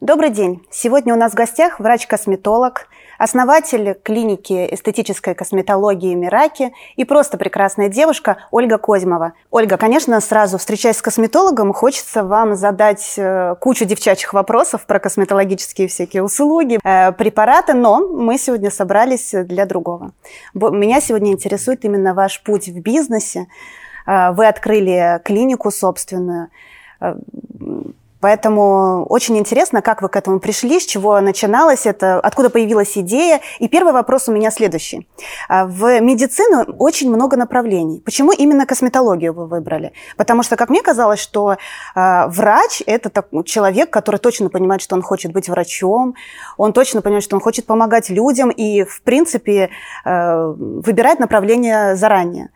Добрый день. Сегодня у нас в гостях врач-косметолог, основатель клиники эстетической косметологии Мираки и просто прекрасная девушка Ольга Козьмова. Ольга, конечно, сразу встречаясь с косметологом, хочется вам задать э, кучу девчачьих вопросов про косметологические всякие услуги, э, препараты, но мы сегодня собрались для другого. Меня сегодня интересует именно ваш путь в бизнесе. Э, вы открыли клинику собственную Поэтому очень интересно, как вы к этому пришли, с чего начиналось это, откуда появилась идея. И первый вопрос у меня следующий. А, в медицину очень много направлений. Почему именно косметологию вы выбрали? Потому что, как мне казалось, что э, врач – это так, человек, который точно понимает, что он хочет быть врачом, он точно понимает, что он хочет помогать людям и, в принципе, э, выбирает направление заранее.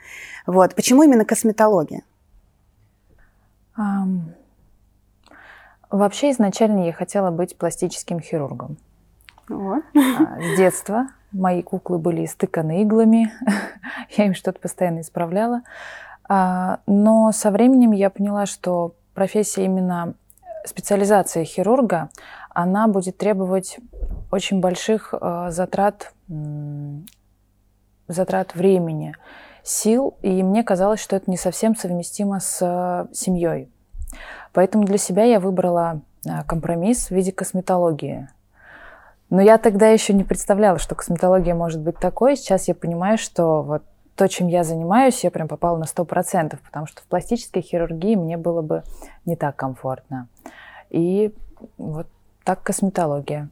Вот. Почему именно косметология? Um... Вообще изначально я хотела быть пластическим хирургом. О. А, с детства мои куклы были истыканы иглами, я им что-то постоянно исправляла. А, но со временем я поняла, что профессия именно специализация хирурга, она будет требовать очень больших а, затрат, затрат времени, сил, и мне казалось, что это не совсем совместимо с семьей. Поэтому для себя я выбрала а, компромисс в виде косметологии. Но я тогда еще не представляла, что косметология может быть такой. Сейчас я понимаю, что вот то, чем я занимаюсь, я прям попала на 100%, потому что в пластической хирургии мне было бы не так комфортно. И вот так косметология.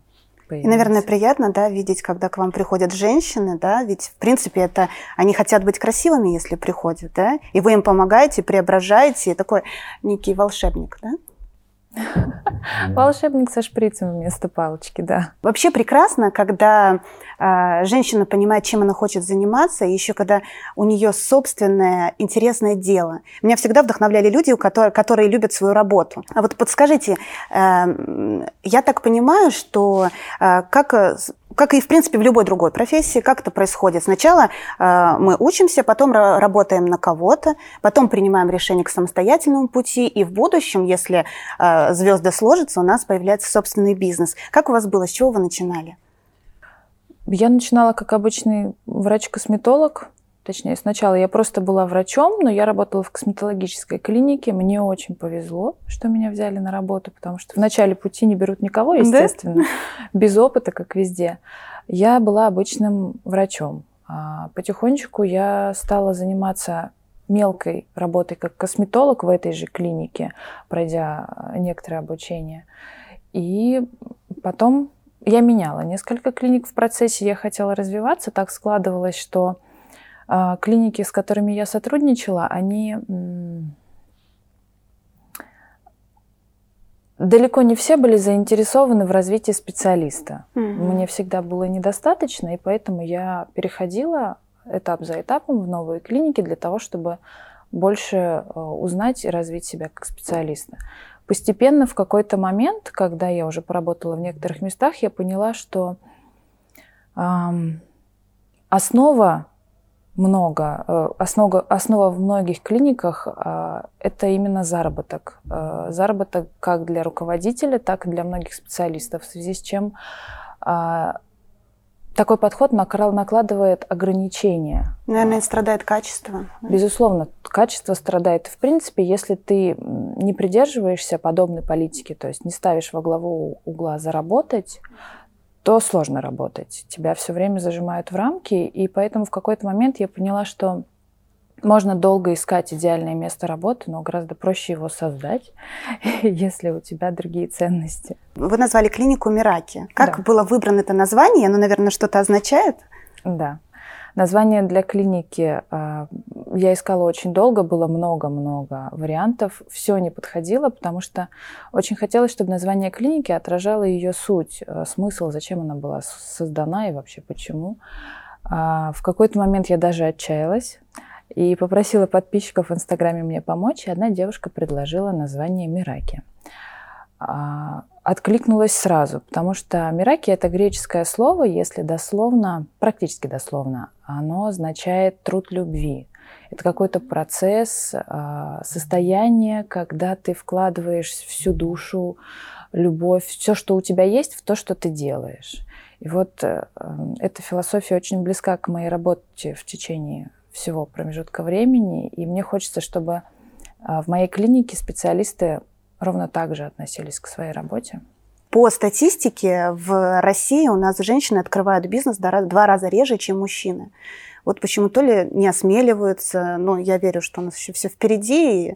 И, наверное, приятно, да, видеть, когда к вам приходят женщины, да, ведь, в принципе, это они хотят быть красивыми, если приходят, да, и вы им помогаете, преображаете, такой некий волшебник, да? Волшебник со шприцем вместо палочки, да. Вообще прекрасно, когда э, женщина понимает, чем она хочет заниматься, и еще когда у нее собственное интересное дело. Меня всегда вдохновляли люди, которые, которые любят свою работу. А вот подскажите, э, я так понимаю, что э, как как и, в принципе, в любой другой профессии, как это происходит. Сначала э, мы учимся, потом работаем на кого-то, потом принимаем решение к самостоятельному пути, и в будущем, если э, звезды сложатся, у нас появляется собственный бизнес. Как у вас было, с чего вы начинали? Я начинала как обычный врач-косметолог, Точнее, сначала я просто была врачом, но я работала в косметологической клинике. Мне очень повезло, что меня взяли на работу, потому что в начале пути не берут никого, естественно, да? без опыта, как везде. Я была обычным врачом. А потихонечку я стала заниматься мелкой работой как косметолог в этой же клинике, пройдя некоторое обучение. И потом я меняла несколько клиник в процессе, я хотела развиваться. Так складывалось, что клиники, с которыми я сотрудничала, они далеко не все были заинтересованы в развитии специалиста. Mm-hmm. Мне всегда было недостаточно, и поэтому я переходила этап за этапом в новые клиники для того, чтобы больше э, узнать и развить себя как специалиста. Постепенно в какой-то момент, когда я уже поработала в некоторых местах, я поняла, что эм, основа много. Э, основа, основа в многих клиниках э, – это именно заработок. Э, заработок как для руководителя, так и для многих специалистов, в связи с чем такой подход накладывает ограничения. Наверное, страдает качество. Безусловно, качество страдает. В принципе, если ты не придерживаешься подобной политики, то есть не ставишь во главу угла заработать, то сложно работать. Тебя все время зажимают в рамки, и поэтому в какой-то момент я поняла, что можно долго искать идеальное место работы, но гораздо проще его создать, если у тебя другие ценности. Вы назвали клинику Мираки. Как да. было выбрано это название? Оно, наверное, что-то означает? Да. Название для клиники э, я искала очень долго, было много-много вариантов. Все не подходило, потому что очень хотелось, чтобы название клиники отражало ее суть, э, смысл, зачем она была создана и вообще почему. Э, в какой-то момент я даже отчаялась и попросила подписчиков в Инстаграме мне помочь, и одна девушка предложила название Мираки. А, откликнулась сразу, потому что мираки это греческое слово, если дословно, практически дословно, оно означает труд любви. Это какой-то процесс, а, состояние, когда ты вкладываешь всю душу, любовь, все, что у тебя есть, в то, что ты делаешь. И вот э, эта философия очень близка к моей работе в течение всего промежутка времени, и мне хочется, чтобы в моей клинике специалисты ровно так же относились к своей работе. По статистике в России у нас женщины открывают бизнес два раза реже, чем мужчины. Вот почему то ли не осмеливаются, но я верю, что у нас еще все впереди, и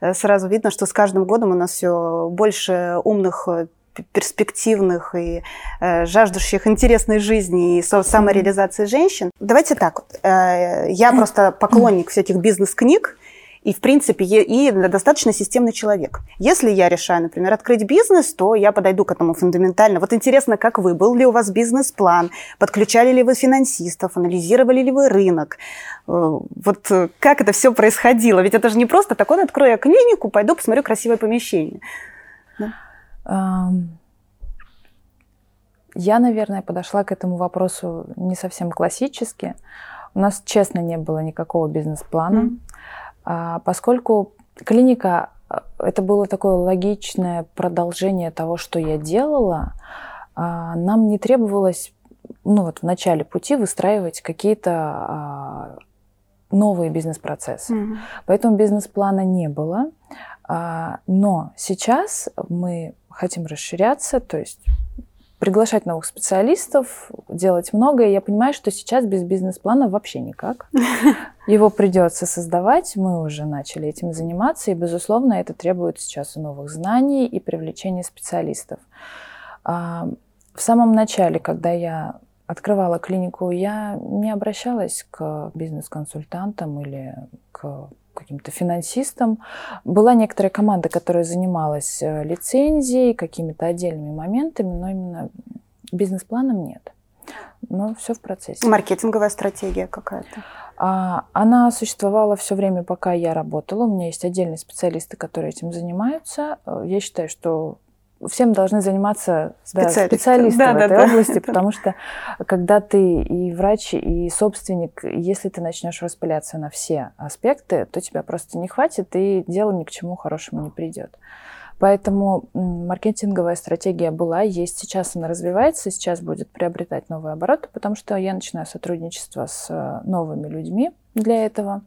э, сразу видно, что с каждым годом у нас все больше умных э, перспективных и э, жаждущих интересной жизни и самореализации женщин. Давайте так. Э, я просто поклонник всяких бизнес-книг, и, в принципе, и достаточно системный человек. Если я решаю, например, открыть бизнес, то я подойду к этому фундаментально. Вот интересно, как вы? Был ли у вас бизнес-план? Подключали ли вы финансистов? Анализировали ли вы рынок? Э, вот э, как это все происходило? Ведь это же не просто так, вот открою я клинику, пойду посмотрю красивое помещение. Да? Я, наверное, подошла к этому вопросу не совсем классически. У нас, честно, не было никакого бизнес-плана. Mm-hmm. А, поскольку клиника а, это было такое логичное продолжение того, что я делала, а, нам не требовалось ну вот в начале пути выстраивать какие-то новые бизнес-процессы. Mm-hmm. Поэтому бизнес-плана не было. Но сейчас мы хотим расширяться, то есть приглашать новых специалистов, делать многое. Я понимаю, что сейчас без бизнес-плана вообще никак. Его придется создавать. Мы уже начали этим заниматься, и, безусловно, это требует сейчас и новых знаний и привлечения специалистов. А, в самом начале, когда я открывала клинику, я не обращалась к бизнес-консультантам или к каким-то финансистом. Была некоторая команда, которая занималась э, лицензией, какими-то отдельными моментами, но именно бизнес-планом нет. Но все в процессе. Маркетинговая стратегия какая-то? А, она существовала все время, пока я работала. У меня есть отдельные специалисты, которые этим занимаются. Э, я считаю, что всем должны заниматься специалисты, да, специалисты да, в да, этой да, области, потому что когда ты и врач, и собственник, если ты начнешь распыляться на все аспекты, то тебя просто не хватит, и дело ни к чему хорошему не придет. Поэтому маркетинговая стратегия была, есть сейчас она развивается, сейчас будет приобретать новые обороты, потому что я начинаю сотрудничество с э, новыми людьми для этого.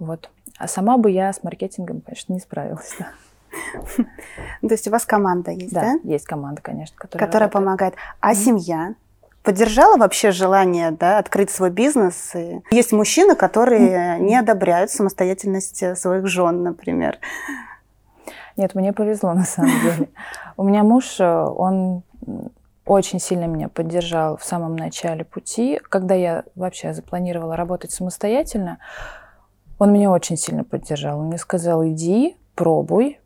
Вот. А сама бы я с маркетингом, конечно, не справилась. Да. То есть у вас команда есть, да? Да, есть команда, конечно, которая, которая помогает. А семья? Поддержала вообще желание да, открыть свой бизнес? И есть мужчины, которые не одобряют самостоятельность э, своих жен, например. Нет, мне повезло на самом деле. У меня муж, э, он очень сильно меня поддержал в самом начале пути. Когда я вообще запланировала работать самостоятельно, он меня очень сильно поддержал. Он мне сказал, иди, пробуй,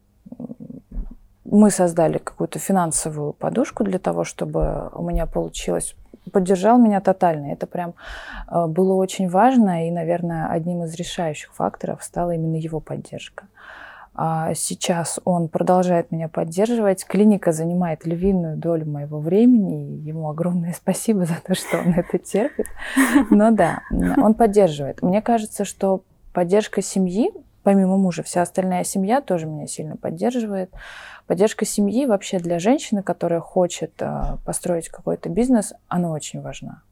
мы создали какую-то финансовую подушку для того, чтобы у меня получилось поддержал меня тотально. Это прям э, было очень важно, и, наверное, одним из решающих факторов стала именно его поддержка. А сейчас он продолжает меня поддерживать. Клиника занимает львиную долю моего времени, и ему огромное спасибо за то, что он это терпит. Но да, он поддерживает. Мне кажется, что поддержка семьи помимо мужа, вся остальная семья тоже меня сильно поддерживает. Поддержка семьи вообще для женщины, которая хочет э, построить какой-то бизнес, она очень важна.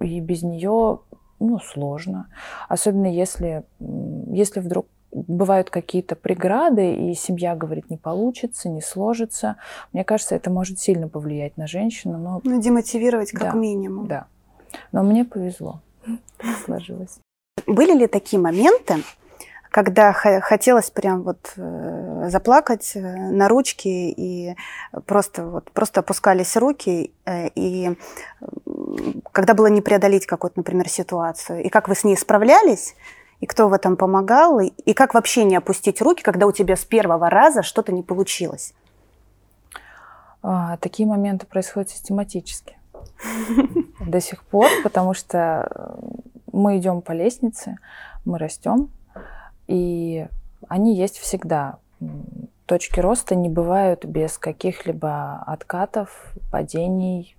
И без нее ну, сложно. Особенно если, если вдруг бывают какие-то преграды, и семья говорит, не получится, не сложится. Мне кажется, это может сильно повлиять на женщину. Но... Ну, демотивировать как да, минимум. Да. Но мне повезло. Сложилось. Были ли такие моменты, когда хотелось прям вот э, заплакать э, на ручки и просто вот просто опускались руки э, и когда было не преодолеть какую-то, например, ситуацию и как вы с ней справлялись и кто в этом помогал и, и как вообще не опустить руки, когда у тебя с первого раза что-то не получилось? А, такие моменты происходят систематически до сих пор, потому что мы идем по лестнице, мы растем, и они есть всегда. Точки роста не бывают без каких-либо откатов, падений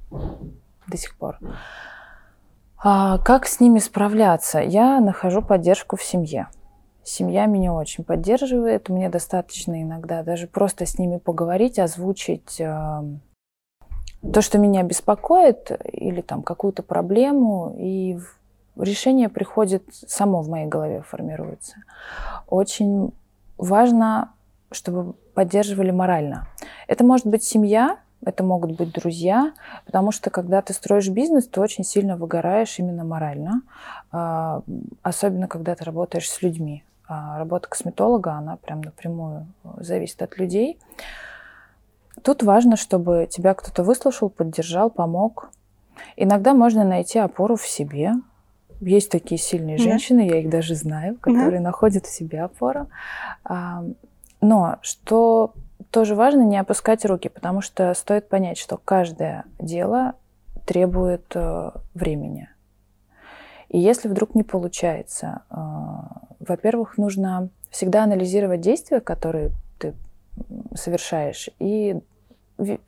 до сих пор. А как с ними справляться? Я нахожу поддержку в семье. Семья меня очень поддерживает. Мне достаточно иногда даже просто с ними поговорить, озвучить э, то, что меня беспокоит, или там какую-то проблему, и решение приходит само в моей голове, формируется. Очень важно, чтобы поддерживали морально. Это может быть семья, это могут быть друзья, потому что когда ты строишь бизнес, ты очень сильно выгораешь именно морально, а, особенно когда ты работаешь с людьми. А, работа косметолога, она прям напрямую зависит от людей. Тут важно, чтобы тебя кто-то выслушал, поддержал, помог. Иногда можно найти опору в себе. Есть такие сильные женщины, да. я их даже знаю, которые да. находят в себе опору. А, но что тоже важно не опускать руки, потому что стоит понять, что каждое дело требует э, времени. И если вдруг не получается, э, во-первых, нужно всегда анализировать действия, которые ты совершаешь, и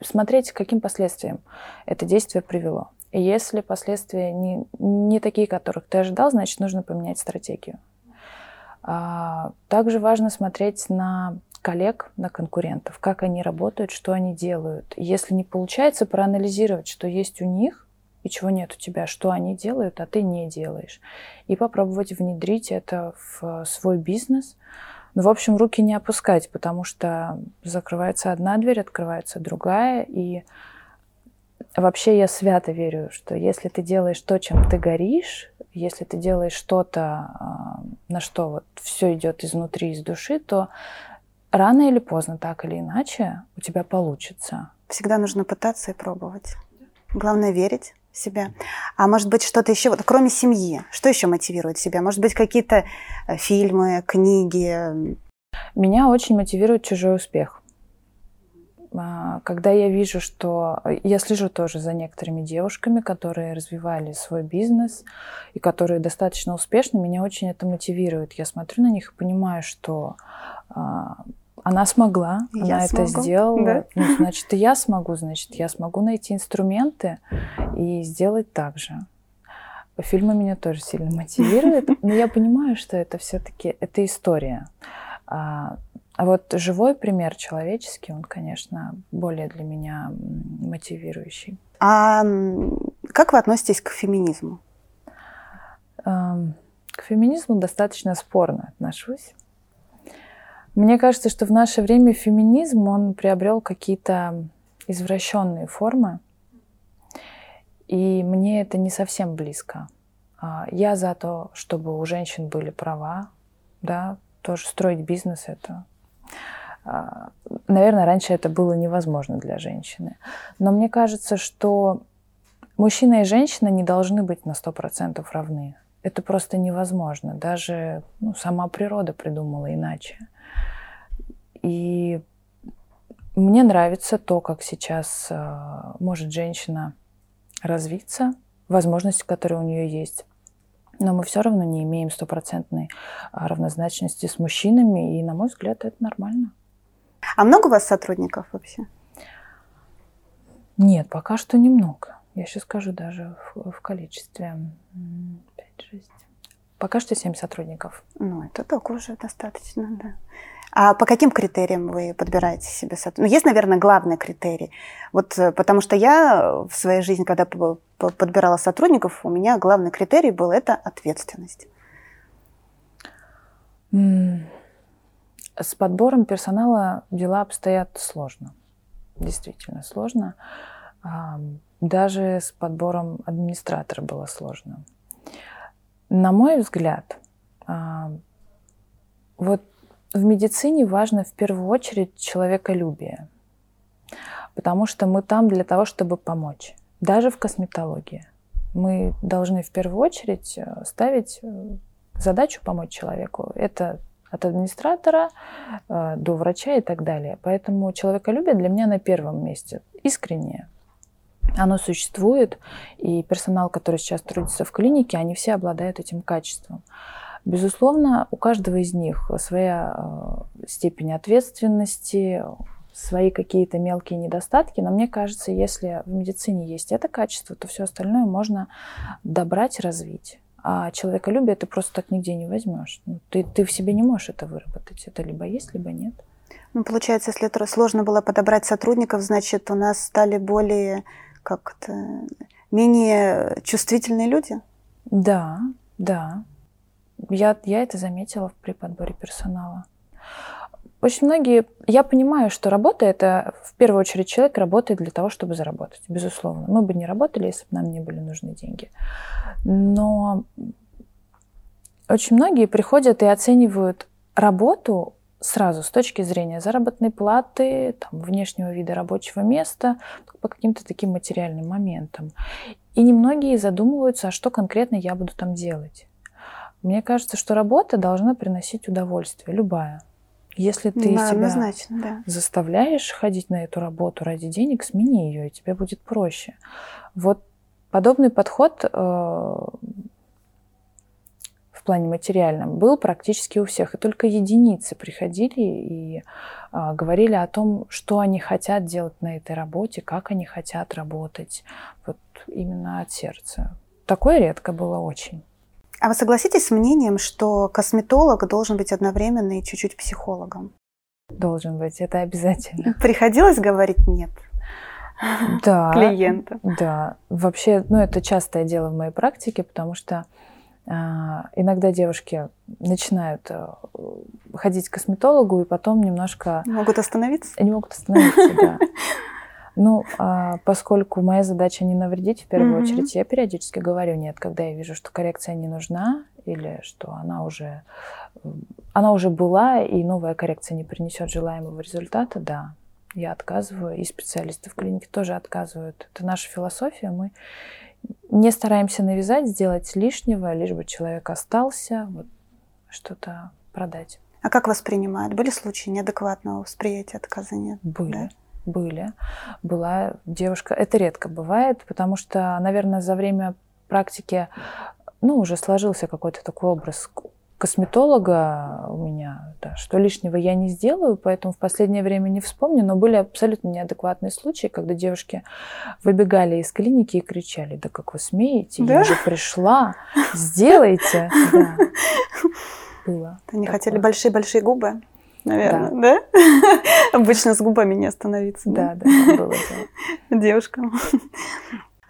смотреть, к каким последствиям это действие привело. И если последствия не, не такие, которых ты ожидал, значит, нужно поменять стратегию. А, также важно смотреть на коллег, на конкурентов, как они работают, что они делают. Если не получается, проанализировать, что есть у них и чего нет у тебя, что они делают, а ты не делаешь. И попробовать внедрить это в свой бизнес. Ну, в общем, руки не опускать, потому что закрывается одна дверь, открывается другая. И вообще я свято верю, что если ты делаешь то, чем ты горишь, если ты делаешь что-то, а, на что вот все идет изнутри, из души, то рано или поздно, так или иначе, у тебя получится. Всегда нужно пытаться и пробовать. Главное верить в себя. А может быть что-то еще, вот кроме семьи, что еще мотивирует себя? Может быть какие-то э, фильмы, книги? Меня очень мотивирует чужой успех. А, когда я вижу, что... Я слежу тоже за некоторыми девушками, которые развивали свой бизнес и которые достаточно успешны, меня очень это мотивирует. Я смотрю на них и понимаю, что а, она смогла, я она смогу. это сделала. Да? Ну, значит, и я смогу, значит, я смогу найти инструменты и сделать так же. Фильмы меня тоже сильно мотивируют, но я понимаю, что это все-таки это история. А, а вот живой пример человеческий, он, конечно, более для меня мотивирующий. А как вы относитесь к феминизму? К феминизму достаточно спорно отношусь. Мне кажется, что в наше время феминизм, он приобрел какие-то извращенные формы, и мне это не совсем близко. А, я за то, чтобы у женщин были права, да, тоже строить бизнес это. А, наверное, раньше это было невозможно для женщины. Но мне кажется, что мужчина и женщина не должны быть на 100% равны. Это просто невозможно. Даже ну, сама природа придумала иначе. И мне нравится то, как сейчас э, может женщина развиться, возможности, которые у нее есть. Но мы все равно не имеем стопроцентной а, равнозначности с мужчинами, и, на мой взгляд, это нормально. А много у вас сотрудников вообще? Нет, пока что немного. Я сейчас скажу даже в, в количестве 5-6. Пока что 7 сотрудников. Ну, это только уже достаточно, да. А по каким критериям вы подбираете себе сотрудников? Ну, есть, наверное, главный критерий. Вот э, потому что я в своей жизни, когда подбирала сотрудников, у меня главный критерий был это ответственность. С подбором персонала дела обстоят сложно. Действительно сложно. Даже с подбором администратора было сложно. На мой взгляд, вот в медицине важно в первую очередь человеколюбие, потому что мы там для того, чтобы помочь. Даже в косметологии мы должны в первую очередь э, ставить э, задачу помочь человеку. Это от администратора э, до врача и так далее. Поэтому человеколюбие для меня на первом месте. Искреннее. Оно существует, и персонал, который сейчас трудится в клинике, они все обладают этим качеством. Безусловно, у каждого из них своя э, степень ответственности, свои какие-то мелкие недостатки, но мне кажется, если в медицине есть это качество, то все остальное можно добрать, развить. А человеколюбие ты просто так нигде не возьмешь. Ну, ты, ты в себе не можешь это выработать. Это либо есть, либо нет. Ну, получается, если сложно было подобрать сотрудников, значит, у нас стали более как-то менее чувствительные люди? Да, да. Я, я это заметила при подборе персонала. Очень многие... Я понимаю, что работа — это в первую очередь человек работает для того, чтобы заработать, безусловно. Мы бы не работали, если бы нам не были нужны деньги. Но очень многие приходят и оценивают работу сразу с точки зрения заработной платы, там, внешнего вида рабочего места, по каким-то таким материальным моментам. И немногие задумываются, а что конкретно я буду там делать. Мне кажется, что работа должна приносить удовольствие, любая. Если ты да, себя да. заставляешь ходить на эту работу ради денег, смени ее, и тебе будет проще. Вот подобный подход э, в плане материальном был практически у всех, и только единицы приходили и э, говорили о том, что они хотят делать на этой работе, как они хотят работать, вот именно от сердца. Такое редко было очень. А вы согласитесь с мнением, что косметолог должен быть одновременно и чуть-чуть психологом? Должен быть, это обязательно. Приходилось говорить нет? Да. Клиента. Да. Вообще, ну, это частое дело в моей практике, потому что э, иногда девушки начинают э, ходить к косметологу и потом немножко... Могут остановиться? Не могут остановиться, да. Ну, а, поскольку моя задача не навредить, в первую mm-hmm. очередь, я периодически говорю нет, когда я вижу, что коррекция не нужна или что она уже, она уже была и новая коррекция не принесет желаемого результата, да, я отказываю, и специалисты в клинике тоже отказывают. Это наша философия, мы не стараемся навязать, сделать лишнего, лишь бы человек остался, вот, что-то продать. А как воспринимают? Были случаи неадекватного восприятия отказа? Нет? Были. Да? Были. Была девушка, это редко бывает, потому что, наверное, за время практики, ну, уже сложился какой-то такой образ косметолога у меня, да, что лишнего я не сделаю, поэтому в последнее время не вспомню, но были абсолютно неадекватные случаи, когда девушки выбегали из клиники и кричали, да как вы смеете, да? я же пришла, сделайте. Да. Было. Они такое. хотели большие-большие губы? Наверное, да? да? Обычно с губами не остановиться. Да, да, да было Девушкам.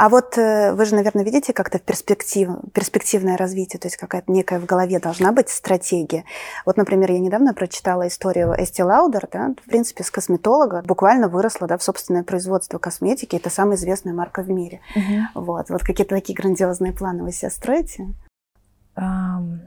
А вот э, вы же, наверное, видите как-то перспектив, перспективное развитие, то есть какая-то некая в голове должна быть стратегия. Вот, например, я недавно прочитала историю Эсти Лаудер, да, в принципе, с косметолога, буквально выросла да, в собственное производство косметики, это самая известная марка в мире. Угу. Вот, вот какие-то такие грандиозные планы вы себе строите? Um,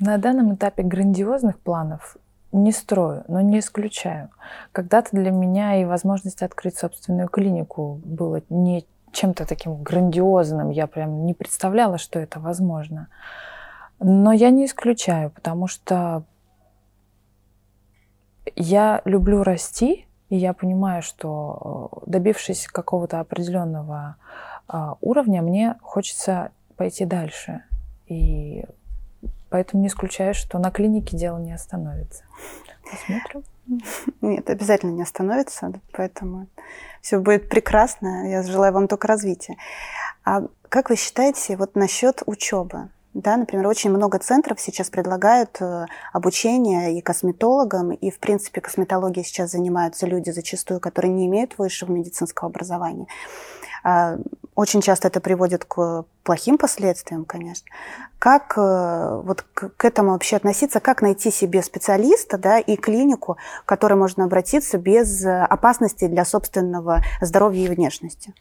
на данном этапе грандиозных планов не строю, но не исключаю. Когда-то для меня и возможность открыть собственную клинику было не чем-то таким грандиозным. Я прям не представляла, что это возможно. Но я не исключаю, потому что я люблю расти, и я понимаю, что э, добившись какого-то определенного а, уровня, мне хочется пойти дальше. И Поэтому не исключаю, что на клинике дело не остановится. Посмотрим. Нет, обязательно не остановится, поэтому все будет прекрасно. Я желаю вам только развития. А как вы считаете вот насчет учебы? Да, например, очень много центров сейчас предлагают э, обучение и косметологам, и, в принципе, косметологией сейчас занимаются люди зачастую, которые не имеют высшего медицинского образования. А, очень часто это приводит к плохим последствиям, конечно. Как э, вот к этому вообще относиться? Как найти себе специалиста да, и клинику, к которой можно обратиться без опасности для собственного здоровья и внешности?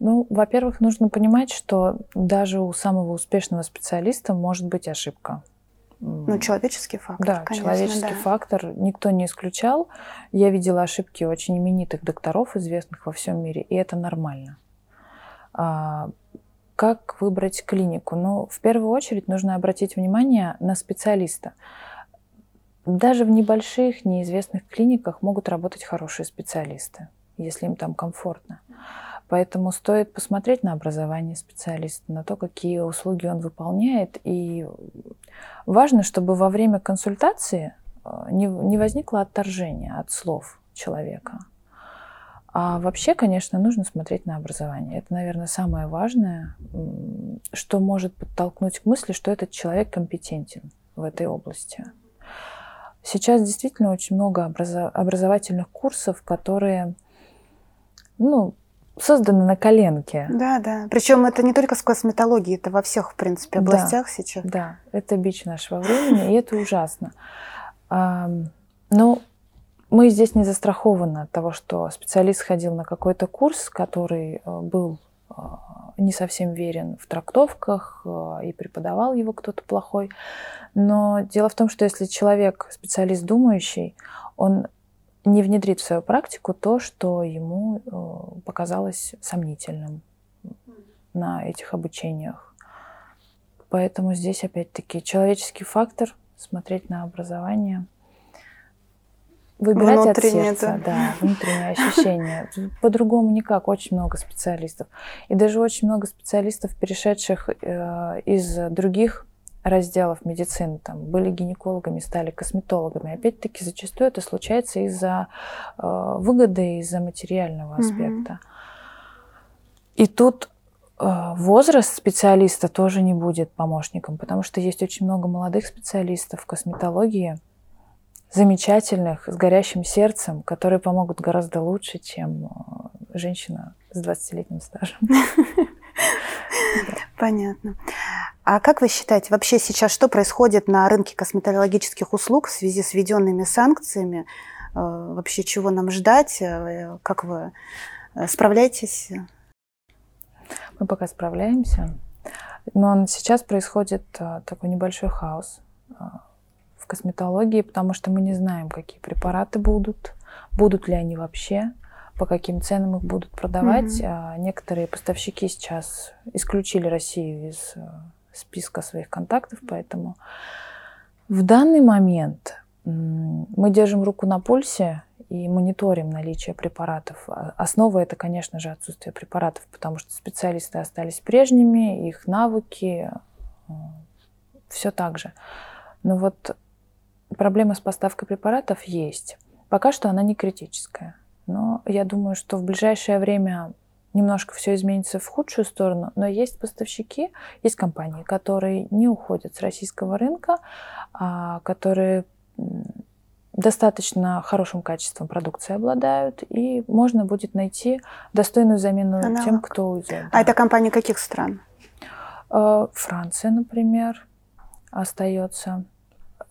Ну, во-первых, нужно понимать, что даже у самого успешного специалиста может быть ошибка. Ну, человеческий фактор. Да, конечно, человеческий да. фактор никто не исключал. Я видела ошибки очень именитых докторов, известных во всем мире, и это нормально. А, как выбрать клинику? Ну, в первую очередь нужно обратить внимание на специалиста. Даже в небольших, неизвестных клиниках могут работать хорошие специалисты, если им там комфортно. Поэтому стоит посмотреть на образование специалиста, на то, какие услуги он выполняет. И важно, чтобы во время консультации э, не, не возникло отторжения от слов человека. А вообще, конечно, нужно смотреть на образование. Это, наверное, самое важное, что может подтолкнуть к мысли, что этот человек компетентен в этой области. Сейчас действительно очень много образовательных курсов, которые ну, созданы на коленке. Да, да. Причем это не только с косметологией, это во всех, в принципе, областях да, сейчас. Да, это бич нашего времени, и это ужасно. Но мы здесь не застрахованы от того, что специалист ходил на какой-то курс, который э, был э, не совсем верен в трактовках э, и преподавал его кто-то плохой. Но дело в том, что если человек, специалист думающий, он не внедрит в свою практику то, что ему показалось сомнительным на этих обучениях. Поэтому здесь опять-таки человеческий фактор, смотреть на образование – Выбирать внутреннее, от сердца, да. да, внутреннее ощущение. По-другому никак. Очень много специалистов. И даже очень много специалистов, перешедших э, из других разделов медицины, там, были гинекологами, стали косметологами. Опять-таки, зачастую это случается из-за э, выгоды, из-за материального аспекта. Угу. И тут э, возраст специалиста тоже не будет помощником, потому что есть очень много молодых специалистов в косметологии, замечательных, с горящим сердцем, которые помогут гораздо лучше, чем э, женщина с 20-летним стажем. Понятно. А как вы считаете, вообще сейчас что происходит на рынке косметологических услуг в связи с введенными санкциями? Э, вообще чего нам ждать? Э, как вы справляетесь? Мы пока справляемся. Но сейчас происходит такой небольшой хаос косметологии, потому что мы не знаем, какие препараты будут, будут ли они вообще, по каким ценам их будут продавать. Mm-hmm. Некоторые поставщики сейчас исключили Россию из э, списка своих контактов, поэтому в данный момент мы держим руку на пульсе и мониторим наличие препаратов. А, основа это, конечно же, отсутствие препаратов, потому что специалисты остались прежними, их навыки э, все так же. Но вот проблема с поставкой препаратов есть. Пока что она не критическая. Но я думаю, что в ближайшее время немножко все изменится в худшую сторону, но есть поставщики, есть компании, которые не уходят с российского рынка, а которые достаточно хорошим качеством продукции обладают, и можно будет найти достойную замену Аналог. тем, кто уйдет. А это компании каких стран? Э, Франция, например, остается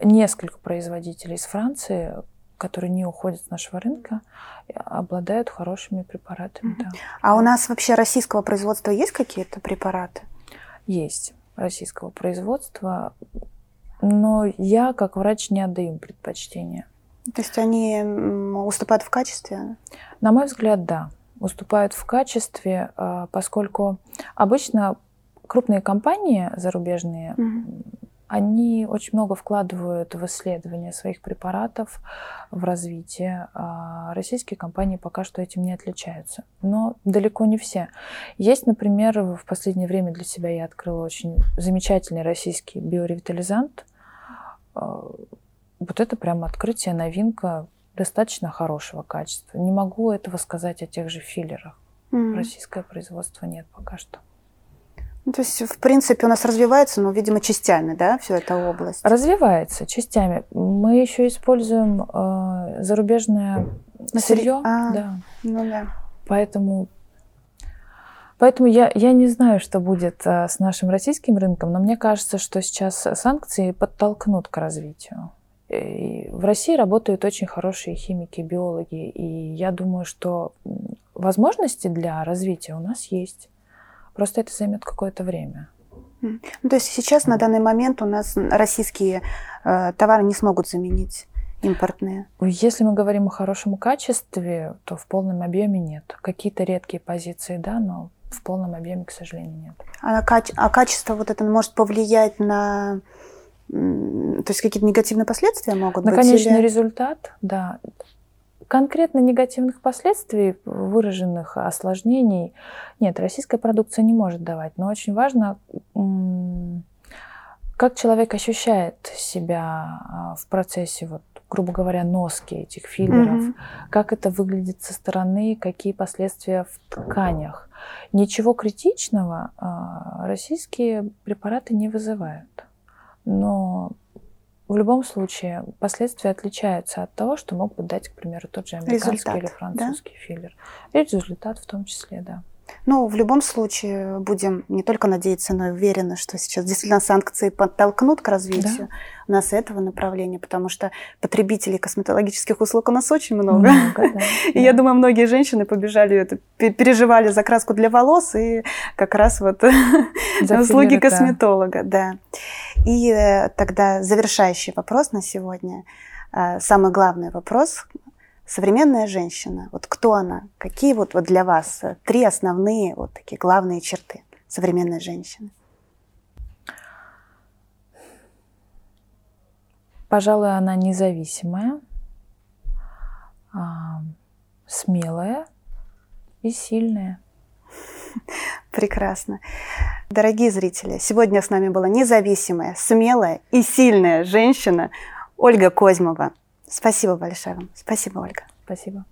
несколько производителей из Франции, которые не уходят с нашего рынка, обладают хорошими препаратами. Mm-hmm. Да. А у нас вообще российского производства есть какие-то препараты? Есть российского производства, но я как врач не отдаю им предпочтение. То есть они уступают в качестве? На мой взгляд, да, уступают в качестве, а, поскольку обычно крупные компании зарубежные mm-hmm они очень много вкладывают в исследование своих препаратов, в развитие. А российские компании пока что этим не отличаются. Но далеко не все. Есть, например, в последнее время для себя я открыла очень замечательный российский биоревитализант. А, вот это прям открытие, новинка достаточно хорошего качества. Не могу этого сказать о тех же филлерах. Mm. Российское производство нет пока что. Ну, то есть, в принципе, у нас развивается, но, видимо, частями, да, вся эта область? Развивается частями. Мы еще используем э, зарубежное на сырье. А, да. Ну да. Поэтому Поэтому я, я не знаю, что будет а, с нашим российским рынком, но мне кажется, что сейчас санкции подтолкнут к развитию. И в России работают очень хорошие химики, биологи, и я думаю, что возможности для развития у нас есть. Просто это займет какое-то время. Ну, то есть сейчас на данный момент у нас российские э, товары не смогут заменить импортные? Если мы говорим о хорошем качестве, то в полном объеме нет. Какие-то редкие позиции, да, но в полном объеме, к сожалению, нет. А, каче- а качество вот это может повлиять на то есть какие-то негативные последствия могут на быть? На конечный или... результат, да. Конкретно негативных последствий, выраженных осложнений, нет, российская продукция не может давать. Но очень важно, как человек ощущает себя а, в процессе вот грубо говоря, носки этих филлеров, Мгм. как это выглядит со стороны, какие последствия в тканях. Ничего критичного а, российские препараты не вызывают. Но в любом случае последствия отличаются от того, что мог бы дать, к примеру, тот же американский Результат, или да? французский филлер. И результат в том числе, да. Ну, в любом случае, будем не только надеяться, но и уверены, что сейчас действительно санкции подтолкнут к развитию у нас этого направления, потому что потребителей косметологических услуг у нас очень много. Много, да, И я да. думаю, многие женщины побежали, это, пе- переживали за краску для волос и как раз вот За услуги да. косметолога, да. И э, тогда завершающий вопрос на сегодня. Э, Самый главный вопрос. Современная женщина, вот кто она? Какие вот, вот для вас э, три основные вот такие главные черты современной женщины? Пожалуй, она независимая, а, смелая и сильная. Прекрасно. Дорогие зрители, сегодня с нами была независимая, смелая и сильная женщина Ольга Козьмова. Спасибо большое вам. Спасибо, Ольга. Спасибо.